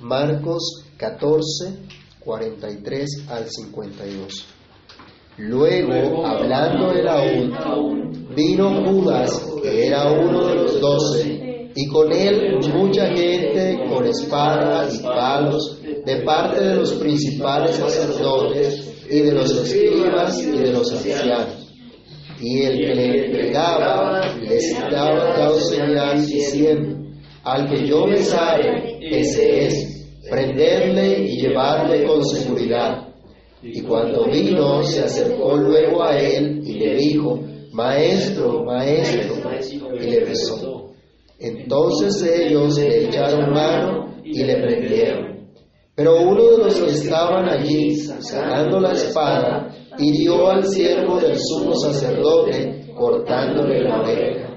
Marcos 14, 43 al 52. Luego, hablando él aún, vino Judas, que era uno de los doce, y con él mucha gente con espadas y palos, de parte de los principales sacerdotes y de los escribas y de los ancianos. Y el que le entregaba les daba señal diciendo, al que yo besare, ese es, prenderle y llevarle con seguridad. Y cuando vino, se acercó luego a él y le dijo, Maestro, maestro, y le besó. Entonces ellos le echaron mano y le prendieron. Pero uno de los que estaban allí, sacando la espada, hirió al siervo del sumo sacerdote, cortándole la oreja.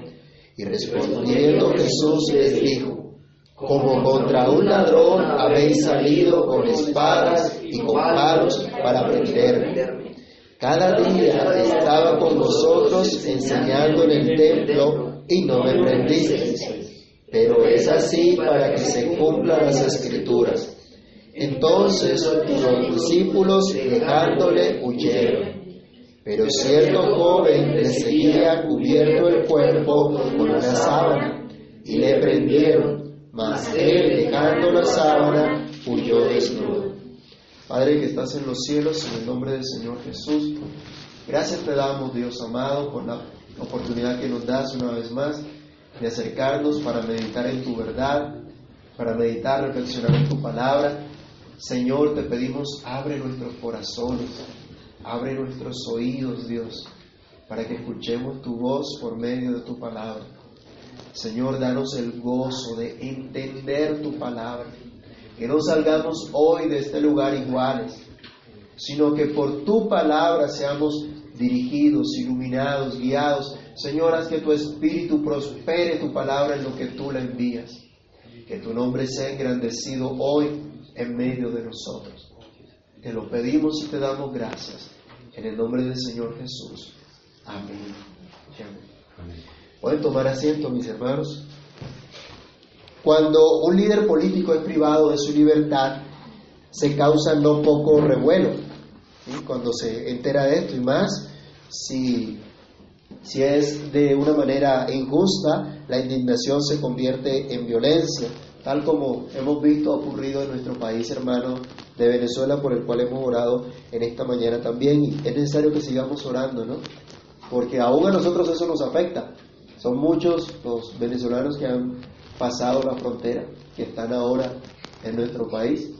Y respondiendo Jesús les dijo, como contra un ladrón habéis salido con espadas y con palos para prenderme. Cada día estaba con vosotros enseñando en el templo y no me prendisteis. Pero es así para que se cumplan las escrituras. Entonces los discípulos dejándole huyeron. Pero cierto joven le seguía cubierto el cuerpo con una sábana y le prendieron, mas él dejando la sábana huyó desnudo. Padre que estás en los cielos, en el nombre del Señor Jesús, gracias te damos Dios amado por la oportunidad que nos das una vez más de acercarnos para meditar en tu verdad, para meditar, reflexionar en tu palabra. Señor, te pedimos, abre nuestros corazones, Abre nuestros oídos, Dios, para que escuchemos tu voz por medio de tu palabra. Señor, danos el gozo de entender tu palabra. Que no salgamos hoy de este lugar iguales, sino que por tu palabra seamos dirigidos, iluminados, guiados. Señor, haz que tu espíritu prospere tu palabra en lo que tú la envías. Que tu nombre sea engrandecido hoy en medio de nosotros. Te lo pedimos y te damos gracias. En el nombre del Señor Jesús. Amén. Pueden tomar asiento, mis hermanos. Cuando un líder político es privado de su libertad, se causa no poco revuelo. Cuando se entera de esto y más, si, si es de una manera injusta, la indignación se convierte en violencia, tal como hemos visto ocurrido en nuestro país hermano de Venezuela por el cual hemos orado en esta mañana también. Y es necesario que sigamos orando, ¿no? Porque aún a nosotros eso nos afecta. Son muchos los venezolanos que han pasado la frontera, que están ahora en nuestro país.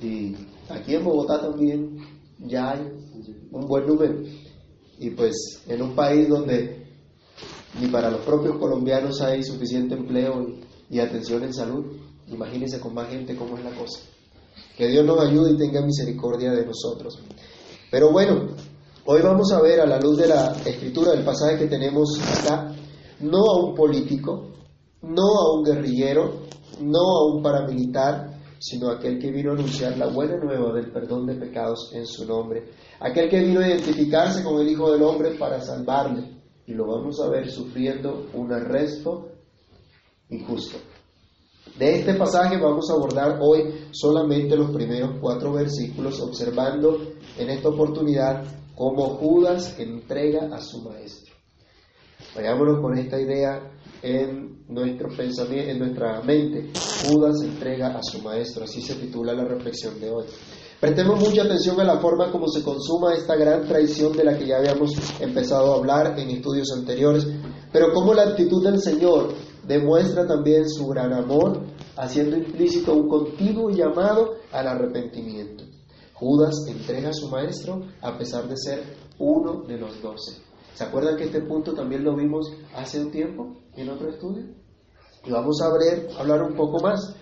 Y aquí en Bogotá también ya hay un buen número. Y pues en un país donde ni para los propios colombianos hay suficiente empleo y, atención en salud, imagínense con más gente cómo es la cosa. Que Dios nos ayude y tenga misericordia de nosotros. Pero bueno, hoy vamos a ver a la luz de la escritura del pasaje que tenemos acá, no a un político, no a un guerrillero, no a un paramilitar, sino aquel que vino a anunciar la buena nueva del perdón de pecados en su nombre, aquel que vino a identificarse con el Hijo del Hombre para salvarle, y lo vamos a ver sufriendo un arresto injusto. De este pasaje vamos a abordar hoy solamente los primeros cuatro versículos, observando en esta oportunidad cómo Judas entrega a su maestro. Vayámonos con esta idea en nuestro pensamiento, en nuestra mente. Judas entrega a su maestro, así se titula la reflexión de hoy. Prestemos mucha atención a la forma como se consuma esta gran traición de la que ya habíamos empezado a hablar en estudios anteriores, pero cómo la actitud del Señor demuestra también su gran amor, haciendo implícito un continuo llamado al arrepentimiento. Judas entrega a su maestro a pesar de ser uno de los doce. ¿Se acuerdan que este punto también lo vimos hace un tiempo en otro estudio? Y vamos a hablar un poco más.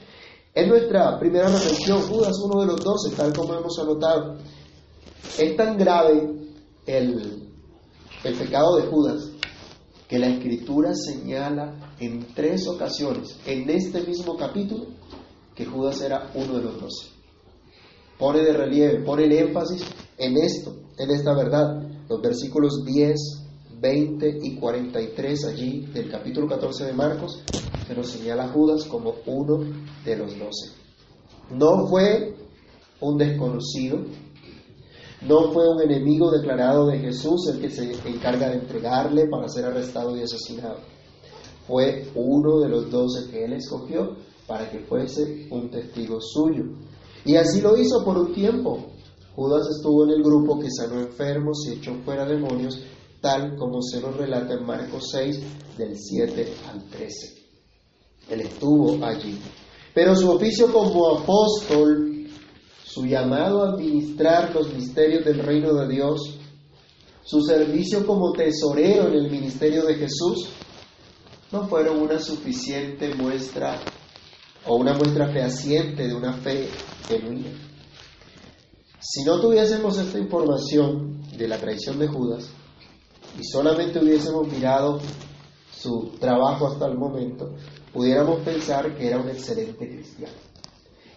En nuestra primera reflexión, Judas, uno de los doce, tal como hemos anotado, es tan grave el, el pecado de Judas que la escritura señala en tres ocasiones, en este mismo capítulo, que Judas era uno de los doce. Pone de relieve, pone el énfasis en esto, en esta verdad. Los versículos 10, 20 y 43 allí del capítulo 14 de Marcos, se nos señala a Judas como uno de los doce. No fue un desconocido, no fue un enemigo declarado de Jesús el que se encarga de entregarle para ser arrestado y asesinado. Fue uno de los doce que él escogió para que fuese un testigo suyo. Y así lo hizo por un tiempo. Judas estuvo en el grupo que sanó enfermos y echó fuera demonios, tal como se nos relata en Marcos 6, del 7 al 13. Él estuvo allí. Pero su oficio como apóstol su llamado a administrar los misterios del reino de Dios, su servicio como tesorero en el ministerio de Jesús, no fueron una suficiente muestra o una muestra fehaciente de una fe genuina. Si no tuviésemos esta información de la traición de Judas y solamente hubiésemos mirado su trabajo hasta el momento, pudiéramos pensar que era un excelente cristiano.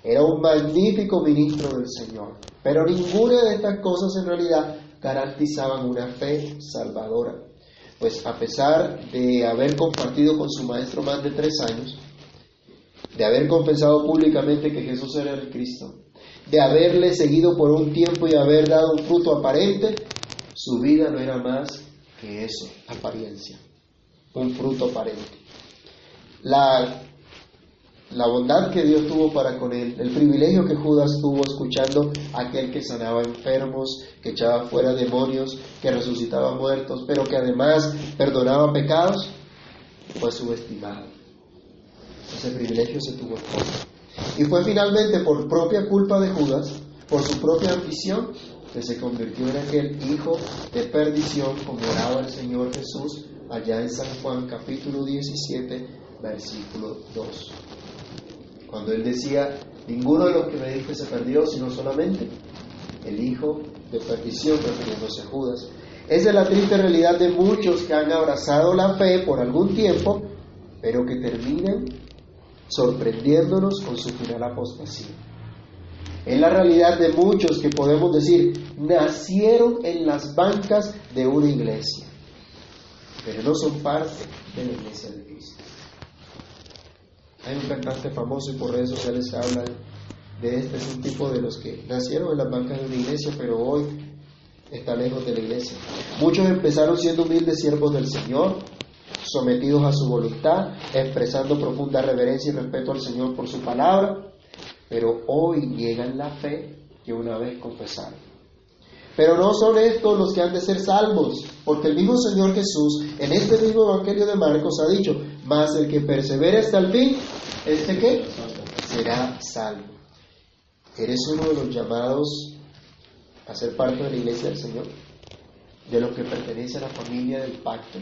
Era un magnífico ministro del Señor, pero ninguna de estas cosas en realidad garantizaban una fe salvadora. Pues a pesar de haber compartido con su maestro más de tres años, de haber confesado públicamente que Jesús era el Cristo, de haberle seguido por un tiempo y haber dado un fruto aparente, su vida no era más que eso, apariencia, un fruto aparente. La la bondad que Dios tuvo para con él, el privilegio que Judas tuvo escuchando a aquel que sanaba enfermos, que echaba fuera demonios, que resucitaba muertos, pero que además perdonaba pecados, fue subestimado. Ese privilegio se tuvo en. Y fue finalmente por propia culpa de Judas, por su propia ambición, que se convirtió en aquel hijo de perdición como oraba el Señor Jesús allá en San Juan capítulo 17, versículo 2 cuando él decía, ninguno de los que me dije se perdió, sino solamente el hijo de perdición, refiriéndose a Judas. Esa es la triste realidad de muchos que han abrazado la fe por algún tiempo, pero que terminan sorprendiéndonos con su final apostasía. Es la realidad de muchos que podemos decir nacieron en las bancas de una iglesia, pero no son parte de la iglesia de Cristo. Hay un cantante famoso y por redes sociales habla de este, es un tipo de los que nacieron en las bancas de una iglesia, pero hoy está lejos de la iglesia. Muchos empezaron siendo humildes siervos del Señor, sometidos a su voluntad, expresando profunda reverencia y respeto al Señor por su palabra, pero hoy niegan la fe que una vez confesaron. Pero no son estos los que han de ser salvos, porque el mismo Señor Jesús, en este mismo Evangelio de Marcos, ha dicho, mas el que persevere hasta el fin, ¿este qué? Será salvo. ¿Eres uno de los llamados a ser parte de la iglesia del Señor? ¿De los que pertenece a la familia del pacto?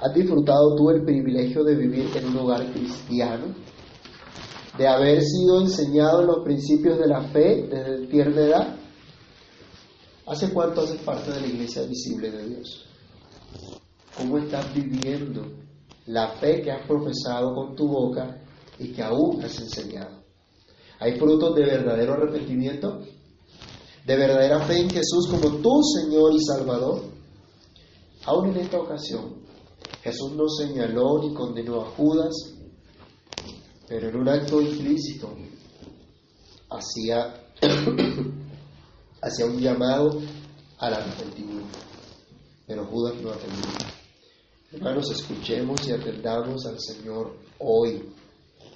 ¿Has disfrutado tú el privilegio de vivir en un hogar cristiano? ¿De haber sido enseñado en los principios de la fe desde tierna edad? ¿Hace cuánto haces parte de la iglesia visible de Dios? ¿Cómo estás viviendo la fe que has profesado con tu boca y que aún has enseñado. Hay frutos de verdadero arrepentimiento, de verdadera fe en Jesús como tu Señor y Salvador. Aún en esta ocasión, Jesús no señaló ni condenó a Judas, pero en un acto implícito hacía, hacía un llamado al arrepentimiento. Pero Judas no atendió. Hermanos, escuchemos y atendamos al Señor hoy.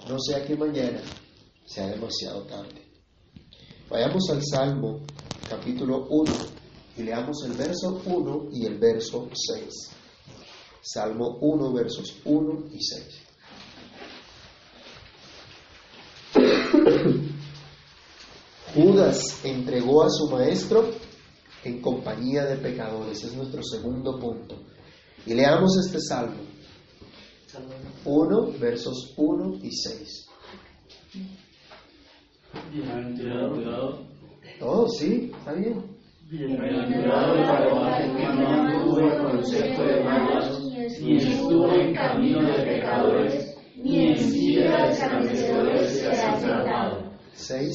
No sea que mañana sea demasiado tarde. Vayamos al Salmo capítulo 1 y leamos el verso 1 y el verso 6. Salmo 1, versos 1 y 6. Judas entregó a su maestro en compañía de pecadores. Es nuestro segundo punto. Y leamos este salmo. 1, versos 1 y 6. Bienaventurado. Oh, sí, está bien. Bienaventurado el que no tuvo el concepto de malos, ni estuvo en camino de pecadores, ni en silla de escarnecedores será sentado. 6.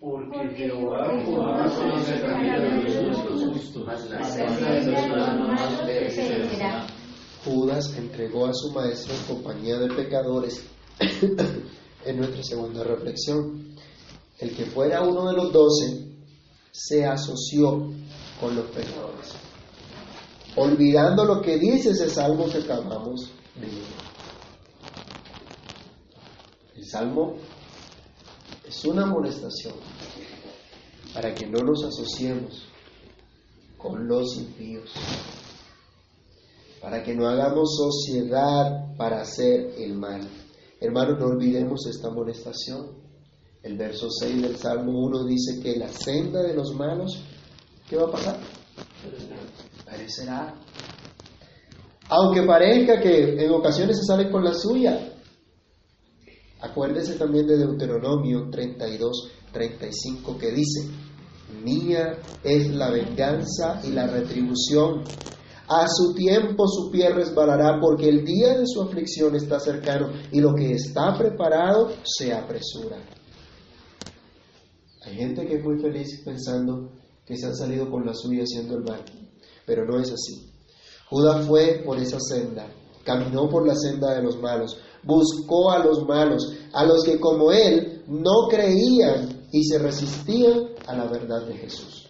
Porque Jehová conoce el camino de los justos, mas la senda de los malos Judas entregó a su maestro en compañía de pecadores es nuestra segunda reflexión. El que fuera uno de los doce se asoció con los pecadores, olvidando lo que dice ese salmo que acabamos de leer. El salmo es una amonestación para que no nos asociemos con los impíos, para que no hagamos sociedad para hacer el mal. Hermanos, no olvidemos esta amonestación. El verso 6 del Salmo 1 dice que la senda de los malos, ¿qué va a pasar? Parecerá. Aunque parezca que en ocasiones se sale con la suya. Acuérdese también de Deuteronomio 32, 35 que dice, Mía es la venganza y la retribución. A su tiempo su pie resbalará porque el día de su aflicción está cercano y lo que está preparado se apresura. Hay gente que es muy feliz pensando que se han salido con la suya haciendo el mal, pero no es así. Judas fue por esa senda, caminó por la senda de los malos, buscó a los malos, a los que como él no creían y se resistían a la verdad de Jesús.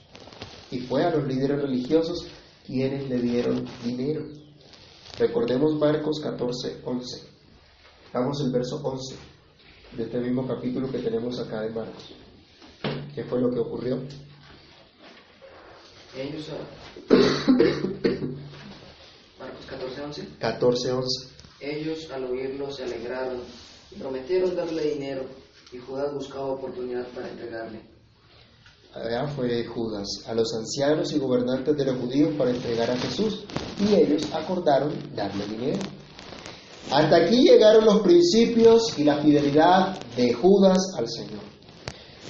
Y fue a los líderes religiosos quienes le dieron dinero. Recordemos Marcos 14, 11. Vamos el verso 11 de este mismo capítulo que tenemos acá de Marcos. ¿Qué fue lo que ocurrió? Ellos, Marcos 14, 11. 14, 11. Ellos al oírlo se alegraron y prometieron darle dinero y Judas buscaba oportunidad para entregarle. Allá fue Judas a los ancianos y gobernantes de los judíos para entregar a Jesús y ellos acordaron darle dinero. Hasta aquí llegaron los principios y la fidelidad de Judas al Señor.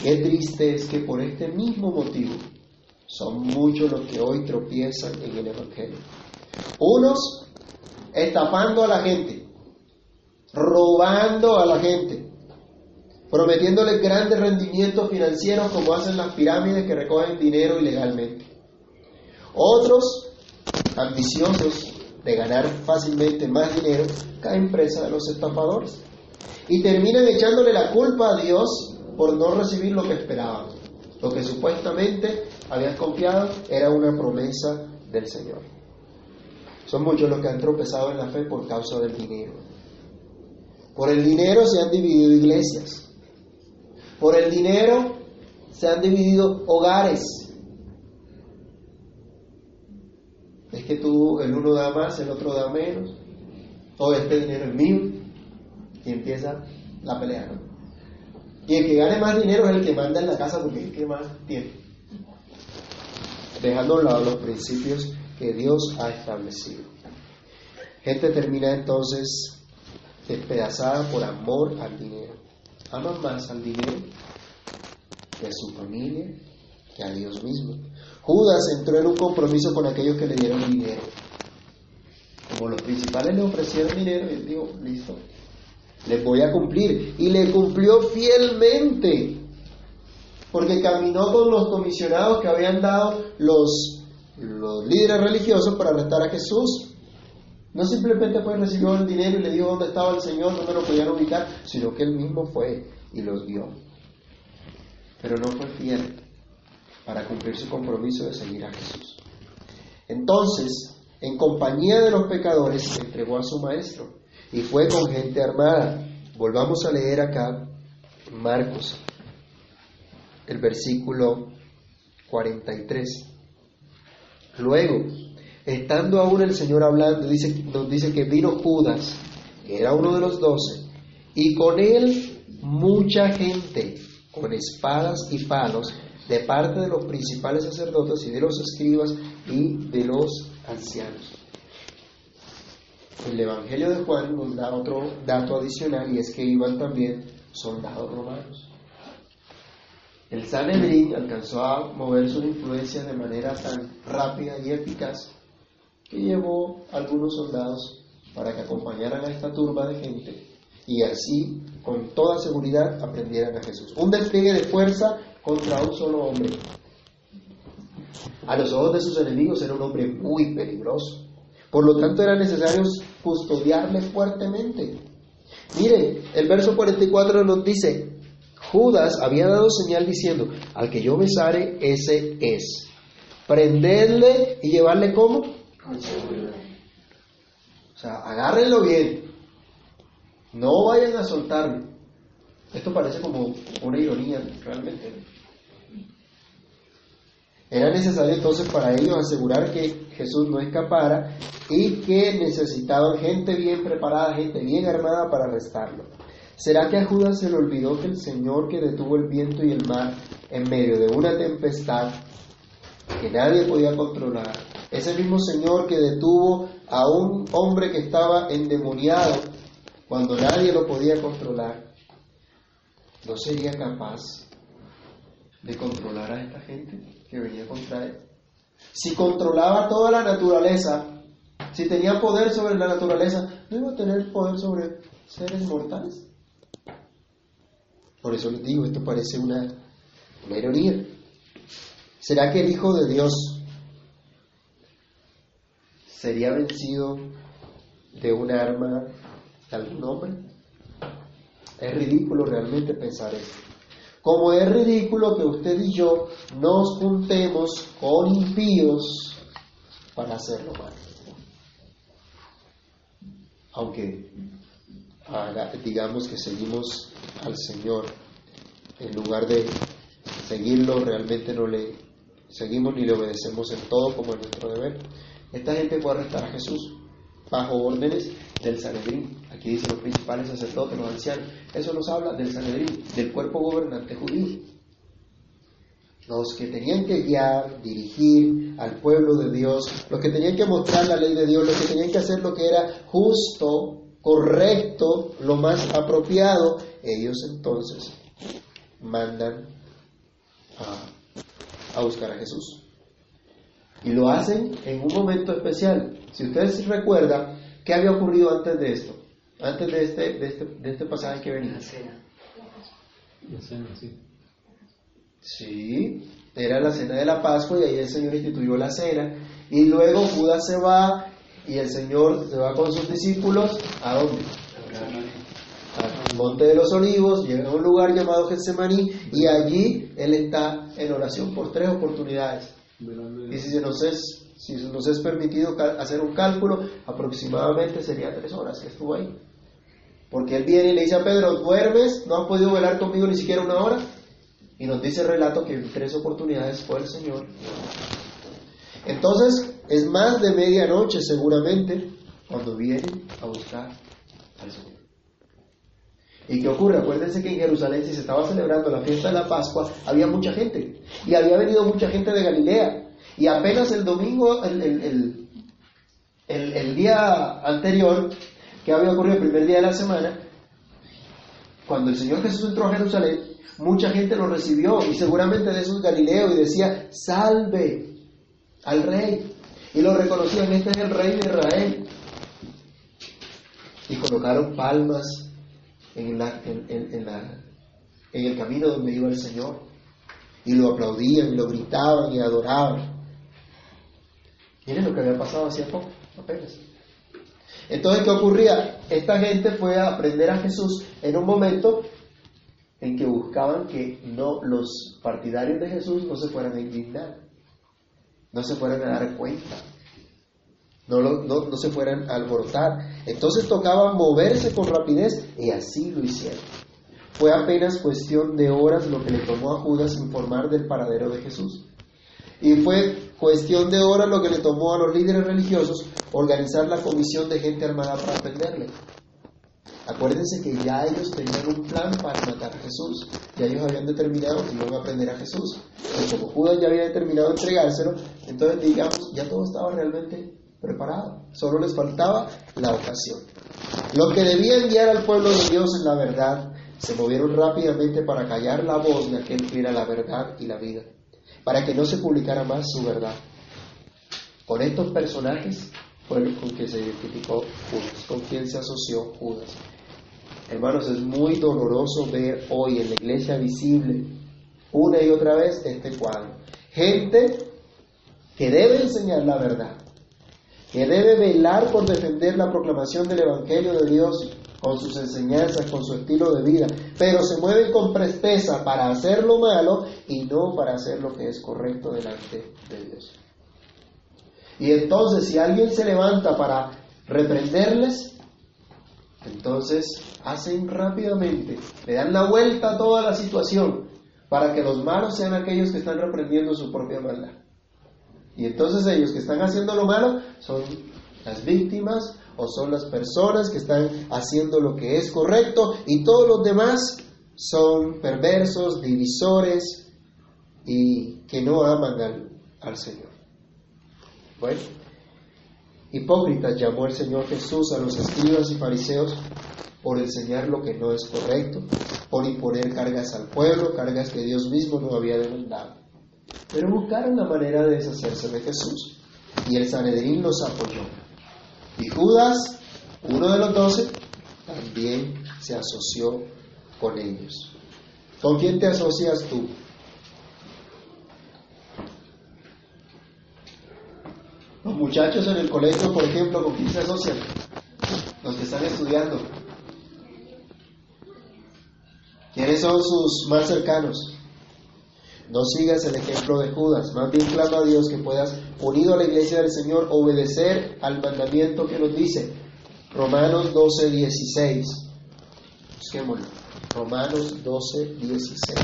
Qué triste es que por este mismo motivo son muchos los que hoy tropiezan en el Evangelio. Unos estafando a la gente, robando a la gente, prometiéndoles grandes rendimientos financieros como hacen las pirámides que recogen dinero ilegalmente. Otros, ambiciosos de ganar fácilmente más dinero, caen presa de los estafadores y terminan echándole la culpa a Dios por no recibir lo que esperaban. Lo que supuestamente habían confiado era una promesa del Señor. Son muchos los que han tropezado en la fe por causa del dinero. Por el dinero se han dividido iglesias. Por el dinero se han dividido hogares. Es que tú, el uno da más, el otro da menos. Todo este dinero es mío. Y empieza la pelea, ¿no? Y el que gane más dinero es el que manda en la casa porque es el que más tiene. Dejando a un lado los principios que Dios ha establecido. Gente termina entonces despedazada por amor al dinero. Aman más al dinero que a su familia, que a Dios mismo. Judas entró en un compromiso con aquellos que le dieron dinero. Como los principales le ofrecieron dinero, él dijo, listo, les voy a cumplir. Y le cumplió fielmente, porque caminó con los comisionados que habían dado los, líderes religiosos para arrestar a Jesús. No simplemente fue recibió el dinero y le dijo dónde estaba el Señor, dónde lo podían ubicar, sino que él mismo fue y los dio. Pero no fue fiel para cumplir su compromiso de seguir a Jesús. Entonces, en compañía de los pecadores, entregó a su maestro y fue con gente armada. Volvamos a leer acá Marcos, el versículo 43. Luego, estando aún el Señor hablando, dice, nos dice que vino Judas, que era uno de los doce, y con él mucha gente con espadas y palos de parte de los principales sacerdotes y de los escribas y de los ancianos. El Evangelio de Juan nos da otro dato adicional y es que iban también soldados romanos. El Sanedrín alcanzó a mover su influencia de manera tan rápida y eficaz que llevó a algunos soldados para que acompañaran a esta turba de gente y así, con toda seguridad, aprendieran a Jesús. Un despliegue de fuerza contra un solo hombre. A los ojos de sus enemigos era un hombre muy peligroso. Por lo tanto, era necesario custodiarle fuertemente. Miren, el verso 44 nos dice, Judas había dado señal diciendo, al que yo besare, ese es. Prenderle y llevarle como? O sea, agárrenlo bien. No vayan a soltarlo. Esto parece como una ironía, realmente. Era necesario entonces para ellos asegurar que Jesús no escapara y que necesitaban gente bien preparada, gente bien armada para arrestarlo. ¿Será que a Judas se le olvidó que el Señor que detuvo el viento y el mar en medio de una tempestad que nadie podía controlar, ese mismo Señor que detuvo a un hombre que estaba endemoniado cuando nadie lo podía controlar, no sería capaz de controlar a esta gente? Que venía contra él. Si controlaba toda la naturaleza, si tenía poder sobre la naturaleza, ¿no iba a tener poder sobre seres mortales? Por eso les digo, esto parece una, una ironía. ¿Será que el Hijo de Dios sería vencido de un arma de algún hombre? Es ridículo realmente pensar esto. Como es ridículo que usted y yo nos juntemos con impíos para hacerlo mal. Aunque digamos que seguimos al Señor, en lugar de seguirlo, realmente no le seguimos ni le obedecemos en todo como es nuestro deber. Esta gente fue a arrestar a Jesús bajo órdenes del Sanedrín. Aquí dice los principales sacerdotes, los ancianos. Eso nos habla del Sanedrín, del cuerpo gobernante judío. Los que tenían que guiar, dirigir al pueblo de Dios, los que tenían que mostrar la ley de Dios, los que tenían que hacer lo que era justo, correcto, lo más apropiado, ellos entonces mandan a, a buscar a Jesús. Y lo hacen en un momento especial. Si ustedes recuerdan, ¿qué había ocurrido antes de esto? Antes de este, de este, de este pasaje que venía. La cena. La cena, sí. Sí, era la cena de la Pascua y ahí el Señor instituyó la cena. Y luego Judas se va y el Señor se va con sus discípulos. ¿A dónde? Al monte de los olivos, llega a un lugar llamado Getsemaní y allí Él está en oración por tres oportunidades. Y si nos es, si nos es permitido hacer un cálculo, aproximadamente sería tres horas que estuvo ahí. Porque él viene y le dice a Pedro, ¿duermes? ¿No has podido velar conmigo ni siquiera una hora? Y nos dice el relato que en tres oportunidades fue el Señor. Entonces, es más de medianoche seguramente cuando vienen a buscar al Señor. ¿Y qué ocurre? Acuérdense que en Jerusalén, si se estaba celebrando la fiesta de la Pascua, había mucha gente. Y había venido mucha gente de Galilea. Y apenas el domingo, el, día anterior, que había ocurrido el primer día de la semana, cuando el Señor Jesús entró a Jerusalén, mucha gente lo recibió y seguramente de esos Galileo y decía, salve al rey. Y lo reconocían, este es el rey de Israel. Y colocaron palmas en, el camino donde iba el Señor. Y lo aplaudían, y lo gritaban y adoraban. Miren lo que había pasado hacía poco, apenas. Entonces, ¿qué ocurría? Esta gente fue a aprender a Jesús en un momento en que buscaban que no los partidarios de Jesús no se fueran a indignar, no se fueran a dar cuenta no, se fueran a alborotar. Entonces tocaba moverse con rapidez y así lo hicieron. Fue apenas cuestión de horas lo que le tomó a Judas informar del paradero de Jesús. Y fue cuestión de horas lo que le tomó a los líderes religiosos organizar la comisión de gente armada para aprenderle. Acuérdense que ya ellos tenían un plan para matar a Jesús. Ya ellos habían determinado que iban a aprender a Jesús. Y como Judas ya había determinado entregárselo, entonces digamos, ya todo estaba realmente preparado, solo les faltaba la ocasión. Lo que debía enviar al pueblo de Dios en la verdad, se movieron rápidamente para callar la voz de aquel que era la verdad y la vida, para que no se publicara más su verdad. Con estos personajes fue con quien se identificó Judas, con quien se asoció Judas. Hermanos, es muy doloroso ver hoy en la iglesia visible una y otra vez este cuadro. Gente que debe enseñar la verdad, que debe velar por defender la proclamación del Evangelio de Dios con sus enseñanzas, con su estilo de vida, pero se mueven con presteza para hacer lo malo y no para hacer lo que es correcto delante de Dios. Y entonces si alguien se levanta para reprenderles, entonces hacen rápidamente, le dan la vuelta a toda la situación para que los malos sean aquellos que están reprendiendo su propia maldad. Y entonces ellos que están haciendo lo malo son las víctimas o son las personas que están haciendo lo que es correcto y todos los demás son perversos, divisores y que no aman al, al Señor. Bueno, hipócritas llamó el Señor Jesús a los escribas y fariseos por enseñar lo que no es correcto, por imponer cargas al pueblo, cargas que Dios mismo no había demandado. Pero buscaron la manera de deshacerse de Jesús y el Sanedrín los apoyó. Y Judas, uno de los doce, también se asoció con ellos. ¿Con quién te asocias tú? Los muchachos en el colegio, por ejemplo, ¿con quién se asocian? Los que están estudiando. ¿Quiénes son sus más cercanos? No sigas el ejemplo de Judas, más bien clama a Dios que puedas, unido a la iglesia del Señor, obedecer al mandamiento que nos dice. Romanos 12, 16. Busquémoslo. Romanos 12, 16.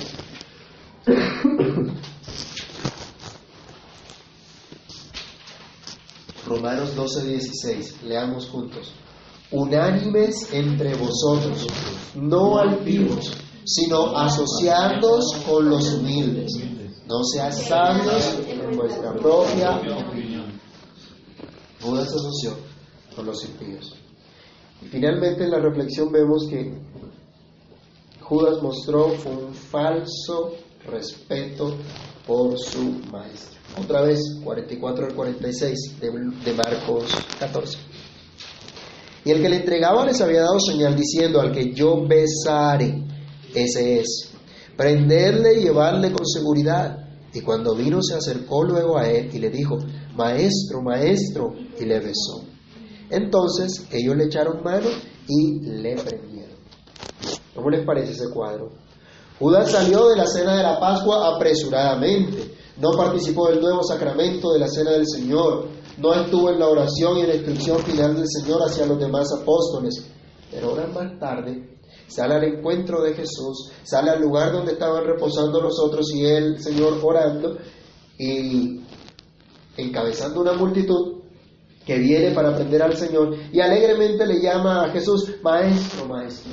Romanos 12, 16. Leamos juntos. Unánimes entre vosotros, no altivos, sino asociándoos con los humildes. No seas sabios en vuestra propia opinión. Judas se asoció con los impíos. Y finalmente en la reflexión vemos que Judas mostró un falso respeto por su maestro. Otra vez, 44 al 46 de, de Marcos 14. Y el que le entregaba les había dado señal diciendo, al que yo besare, ese es. Prenderle y llevarle con seguridad. Y cuando vino se acercó luego a él y le dijo, Maestro, maestro, y le besó. Entonces ellos le echaron mano y le prendieron. ¿Cómo les parece ese cuadro? Judas salió de la cena de la Pascua apresuradamente. No participó del nuevo sacramento de la cena del Señor. No estuvo en la oración y en la instrucción final del Señor hacia los demás apóstoles. Pero ahora más tarde sale al encuentro de Jesús, sale al lugar donde estaban reposando los otros y el Señor orando y encabezando una multitud que viene para aprender al Señor y alegremente le llama a Jesús maestro, maestro.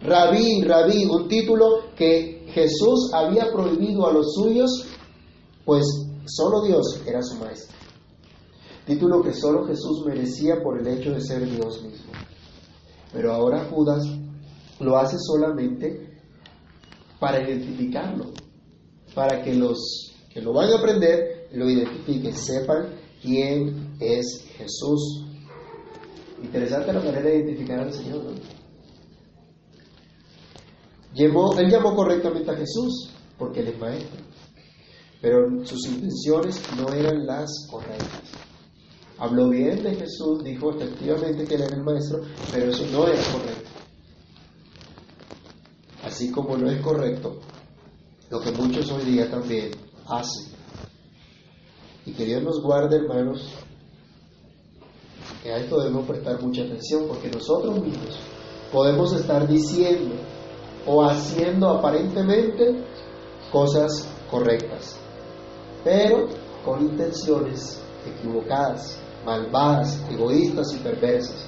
Rabí, rabí, un título que Jesús había prohibido a los suyos, pues solo Dios era su maestro. Título que solo Jesús merecía por el hecho de ser Dios mismo. Pero ahora Judas lo hace solamente para identificarlo, para que los que lo van a aprender lo identifiquen, sepan quién es Jesús. Interesante la manera de identificar al Señor. él llamó correctamente a Jesús porque él es maestro, pero sus intenciones no eran las correctas. Habló bien de Jesús, dijo efectivamente que él era el maestro, pero eso no era correcto. Así como no es correcto lo que muchos hoy día también hacen. Y que Dios nos guarde, hermanos, que a esto debemos prestar mucha atención, porque nosotros mismos podemos estar diciendo o haciendo aparentemente cosas correctas, pero con intenciones equivocadas malvadas, egoístas y perversas.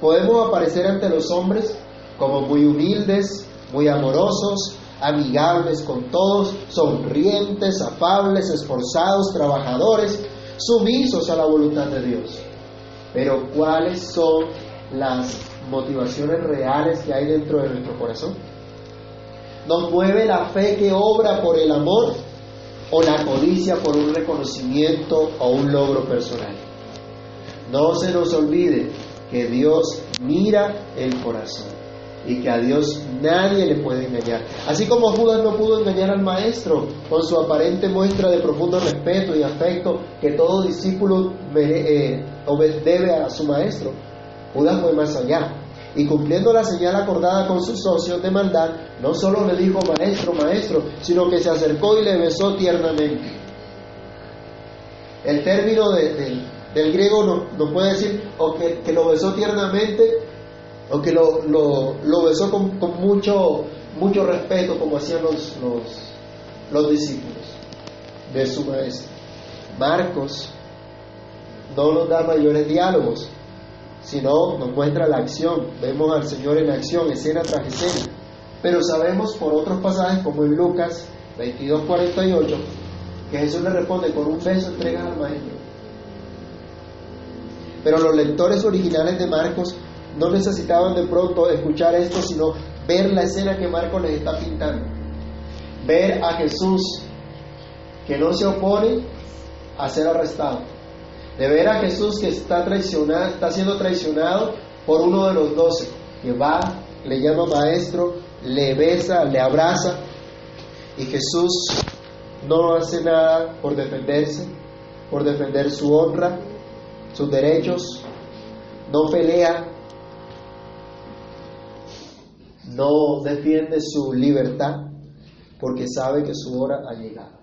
Podemos aparecer ante los hombres como muy humildes, muy amorosos, amigables con todos, sonrientes, afables, esforzados, trabajadores, sumisos a la voluntad de Dios. Pero ¿cuáles son las motivaciones reales que hay dentro de nuestro corazón? ¿Nos mueve la fe que obra por el amor o la codicia por un reconocimiento o un logro personal? No se nos olvide que Dios mira el corazón y que a Dios nadie le puede engañar. Así como Judas no pudo engañar al maestro con su aparente muestra de profundo respeto y afecto que todo discípulo eh, debe a su maestro, Judas fue más allá Y cumpliendo la señal acordada con sus socios de maldad, no solo le dijo maestro, maestro, sino que se acercó y le besó tiernamente. El término del griego nos puede decir o que, lo besó tiernamente o que lo, besó con, mucho, mucho respeto como hacían los, los, los discípulos de su maestro. Marcos no nos da mayores diálogos, sino nos muestra la acción. Vemos al Señor en acción, escena tras escena. Pero sabemos por otros pasajes, como en Lucas 22:48, que Jesús le responde con un beso entrega al maestro. Pero los lectores originales de Marcos no necesitaban de pronto escuchar esto, sino ver la escena que Marcos les está pintando. Ver a Jesús que no se opone a ser arrestado de ver a Jesús que está traicionado, está siendo traicionado por uno de los doce, que va, le llama maestro, le besa, le abraza, y Jesús no hace nada por defenderse, por defender su honra, sus derechos, no pelea, no defiende su libertad, porque sabe que su hora ha llegado.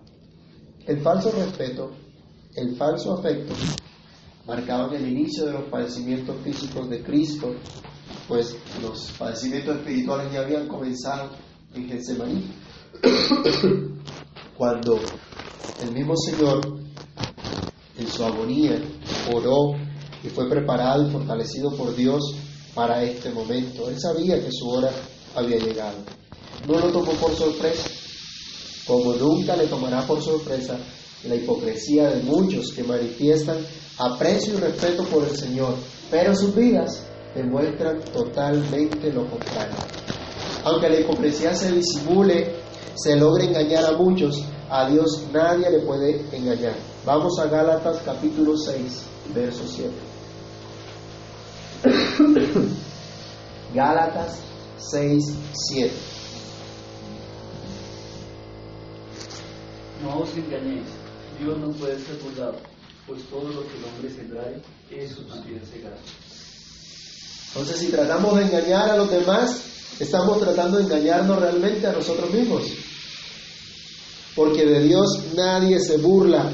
El falso respeto el falso afecto marcaban el inicio de los padecimientos físicos de Cristo, pues los padecimientos espirituales ya habían comenzado en Getsemaní. Cuando el mismo Señor, en su agonía, oró y fue preparado y fortalecido por Dios para este momento. Él sabía que su hora había llegado. No lo tomó por sorpresa, como nunca le tomará por sorpresa la hipocresía de muchos que manifiestan aprecio y respeto por el Señor, pero sus vidas demuestran totalmente lo contrario. Aunque la hipocresía se disimule, se logre engañar a muchos, a Dios nadie le puede engañar. Vamos a Gálatas capítulo 6, verso 7. Gálatas 6, 7. No os engañéis Dios no puede ser burlado, pues todo lo que el hombre se trae, eso también se gasta. Entonces, si tratamos de engañar a los demás, estamos tratando de engañarnos realmente a nosotros mismos. Porque de Dios nadie se burla.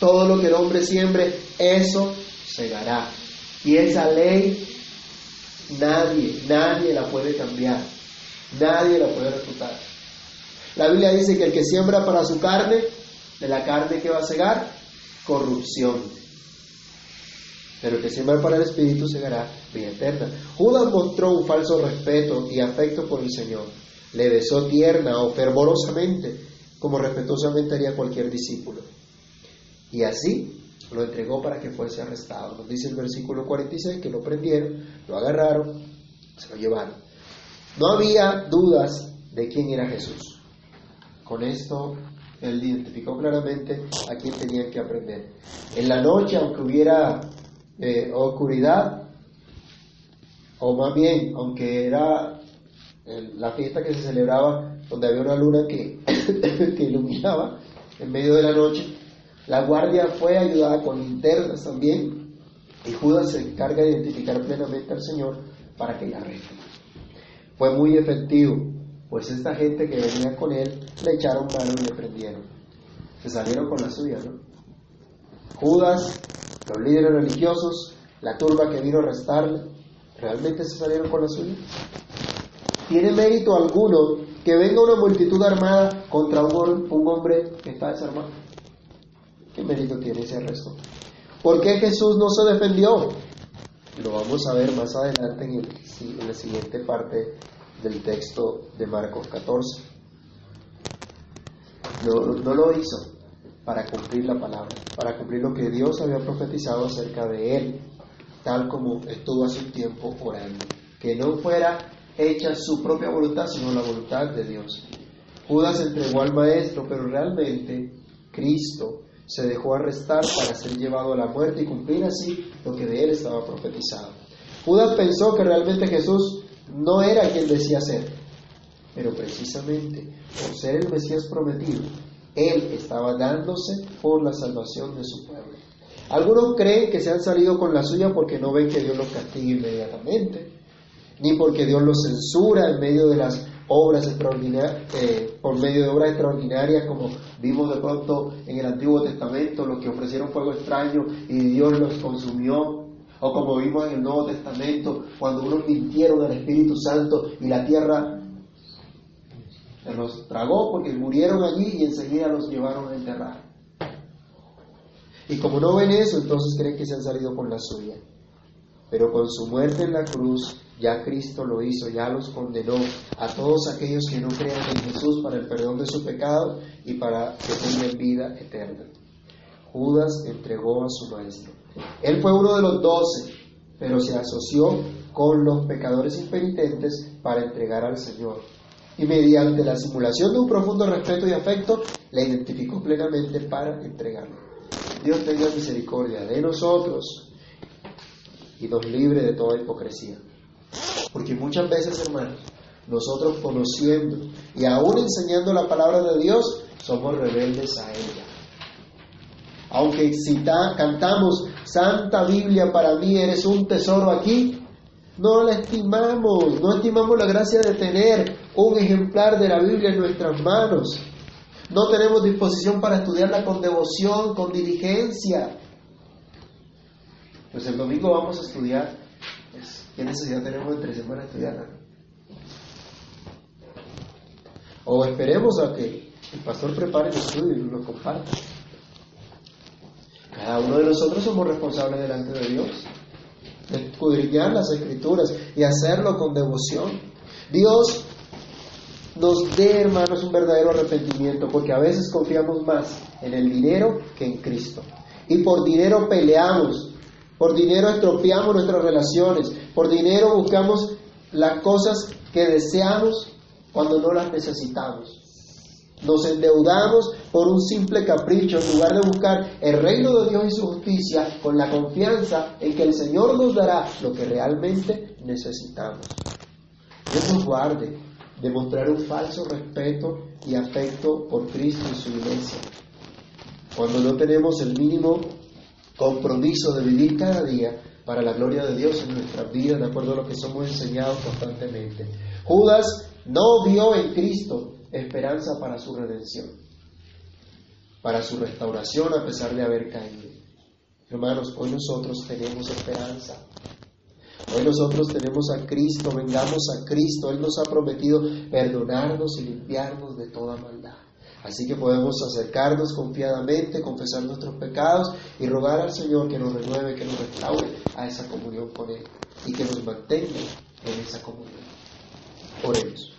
Todo lo que el hombre siembre, eso segará. Y esa ley, nadie, nadie la puede cambiar. Nadie la puede refutar. La Biblia dice que el que siembra para su carne, de la carne que va a cegar, corrupción. Pero el que siembra para el Espíritu segará vida eterna. Judas mostró un falso respeto y afecto por el Señor. Le besó tierna o fervorosamente, como respetuosamente haría cualquier discípulo. Y así lo entregó para que fuese arrestado. Nos dice el versículo 46 que lo prendieron, lo agarraron, se lo llevaron. No había dudas de quién era Jesús. Con esto él identificó claramente a quién tenían que aprender. En la noche, aunque hubiera eh, oscuridad, o más bien, aunque era la fiesta que se celebraba donde había una luna que, que iluminaba en medio de la noche, la guardia fue ayudada con linternas también y Judas se encarga de identificar plenamente al Señor para que la arresten. Fue muy efectivo pues esta gente que venía con él le echaron mano y le prendieron. Se salieron con la suya, ¿no? Judas, los líderes religiosos, la turba que vino a arrestarle, ¿realmente se salieron con la suya? ¿Tiene mérito alguno que venga una multitud armada contra un, hombre que está desarmado? ¿Qué mérito tiene ese arresto? ¿Por qué Jesús no se defendió? Lo vamos a ver más adelante en, en la siguiente parte del texto de Marcos 14. No, no lo hizo para cumplir la palabra, para cumplir lo que Dios había profetizado acerca de él, tal como estuvo hace un tiempo orando. Que no fuera hecha su propia voluntad, sino la voluntad de Dios. Judas entregó al maestro, pero realmente Cristo se dejó arrestar para ser llevado a la muerte y cumplir así lo que de él estaba profetizado. Judas pensó que realmente Jesús no era quien decía ser, pero precisamente por ser el Mesías prometido, Él estaba dándose por la salvación de su pueblo. Algunos creen que se han salido con la suya porque no ven que Dios los castigue inmediatamente. ni porque Dios los censura en medio de las obras extraordinarias, eh, por medio de obras extraordinarias, como vimos de pronto en el Antiguo Testamento, los que ofrecieron fuego extraño y Dios los consumió, o como vimos en el Nuevo Testamento, cuando unos mintieron al Espíritu Santo y la tierra los tragó porque murieron allí y enseguida los llevaron a enterrar. Y como no ven eso, entonces creen que se han salido con la suya. Pero con su muerte en la cruz, ya Cristo lo hizo, ya los condenó a todos aquellos que no crean en Jesús para el perdón de su pecado y para que tengan vida eterna. Judas entregó a su maestro. Él fue uno de los doce, pero se asoció con los pecadores impenitentes para entregar al Señor. Y mediante la simulación de un profundo respeto y afecto, la identificó plenamente para entregarlo. Dios tenga misericordia de nosotros y nos libre de toda hipocresía. Porque muchas veces, hermanos, nosotros conociendo y aún enseñando la palabra de Dios, somos rebeldes a ella. Aunque cantamos, Santa Biblia para mí eres un tesoro aquí, no la estimamos, no estimamos la gracia de tener un ejemplar de la Biblia en nuestras manos. No tenemos disposición para estudiarla con devoción, con diligencia. Pues el domingo vamos a estudiar. ¿Qué necesidad tenemos entre semanas estudiarla? O esperemos a que el pastor prepare el estudio y lo comparta. Cada uno de nosotros somos responsables delante de Dios de escudriñar las escrituras y hacerlo con devoción. Dios nos dé, hermanos, un verdadero arrepentimiento, porque a veces confiamos más en el dinero que en Cristo. Y por dinero peleamos, por dinero estropeamos nuestras relaciones, por dinero buscamos las cosas que deseamos cuando no las necesitamos. Nos endeudamos por un simple capricho en lugar de buscar el reino de Dios y su justicia con la confianza en que el Señor nos dará lo que realmente necesitamos. Dios nos guarde de mostrar un falso respeto y afecto por Cristo y su iglesia. Cuando no tenemos el mínimo compromiso de vivir cada día para la gloria de Dios en nuestras vidas, de acuerdo a lo que somos enseñados constantemente. Judas no vio en Cristo esperanza para su redención, para su restauración a pesar de haber caído. Hermanos, hoy nosotros tenemos esperanza. Hoy nosotros tenemos a Cristo, vengamos a Cristo. Él nos ha prometido perdonarnos y limpiarnos de toda maldad. Así que podemos acercarnos confiadamente, confesar nuestros pecados y rogar al Señor que nos renueve, que nos restaure a esa comunión con Él y que nos mantenga en esa comunión. Oremos.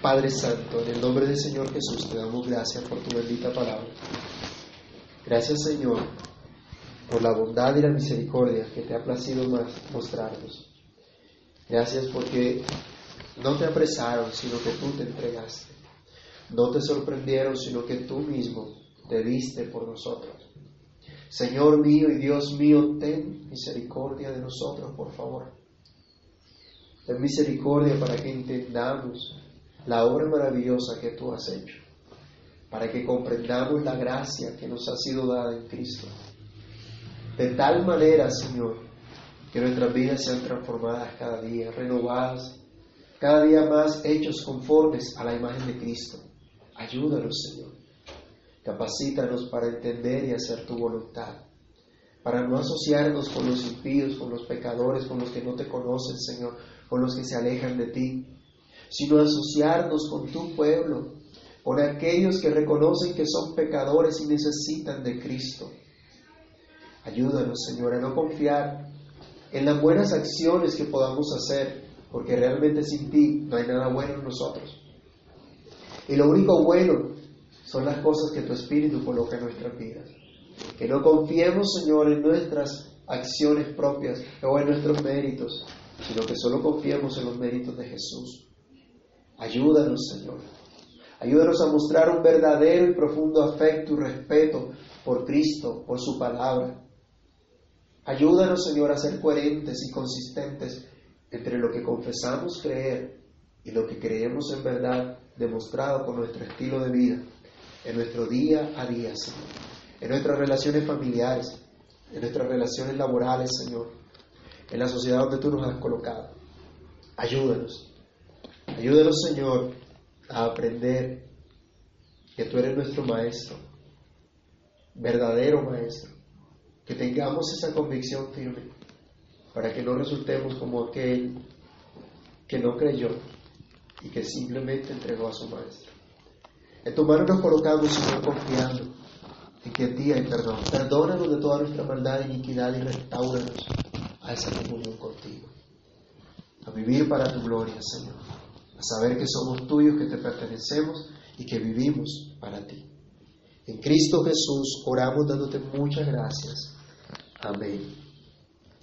Padre Santo, en el nombre del Señor Jesús te damos gracias por tu bendita palabra. Gracias Señor por la bondad y la misericordia que te ha placido mostrarnos. Gracias porque no te apresaron, sino que tú te entregaste. No te sorprendieron, sino que tú mismo te diste por nosotros. Señor mío y Dios mío, ten misericordia de nosotros, por favor. Ten misericordia para que entendamos la obra maravillosa que tú has hecho, para que comprendamos la gracia que nos ha sido dada en Cristo. De tal manera, Señor, que nuestras vidas sean transformadas cada día, renovadas, cada día más hechos conformes a la imagen de Cristo. Ayúdanos, Señor. Capacítanos para entender y hacer tu voluntad, para no asociarnos con los impíos, con los pecadores, con los que no te conocen, Señor, con los que se alejan de ti, sino asociarnos con tu pueblo, con aquellos que reconocen que son pecadores y necesitan de Cristo. Ayúdanos, Señor, a no confiar en las buenas acciones que podamos hacer, porque realmente sin ti no hay nada bueno en nosotros. Y lo único bueno son las cosas que tu Espíritu coloca en nuestras vidas. Que no confiemos, Señor, en nuestras acciones propias o en nuestros méritos, sino que solo confiemos en los méritos de Jesús. Ayúdanos, Señor. Ayúdanos a mostrar un verdadero y profundo afecto y respeto por Cristo, por su palabra. Ayúdanos, Señor, a ser coherentes y consistentes entre lo que confesamos creer y lo que creemos en verdad, demostrado con nuestro estilo de vida, en nuestro día a día, Señor, en nuestras relaciones familiares, en nuestras relaciones laborales, Señor, en la sociedad donde tú nos has colocado. Ayúdanos. Ayúdanos, Señor, a aprender que tú eres nuestro Maestro, verdadero Maestro. Que tengamos esa convicción firme para que no resultemos como aquel que no creyó y que simplemente entregó a su Maestro. En tu mano nos colocamos, Señor, confiando en que en ti hay perdón. Perdónanos de toda nuestra maldad e iniquidad y restauranos a esa comunión contigo. A vivir para tu gloria, Señor. A saber que somos tuyos, que te pertenecemos y que vivimos para ti. En Cristo Jesús oramos dándote muchas gracias. Amén.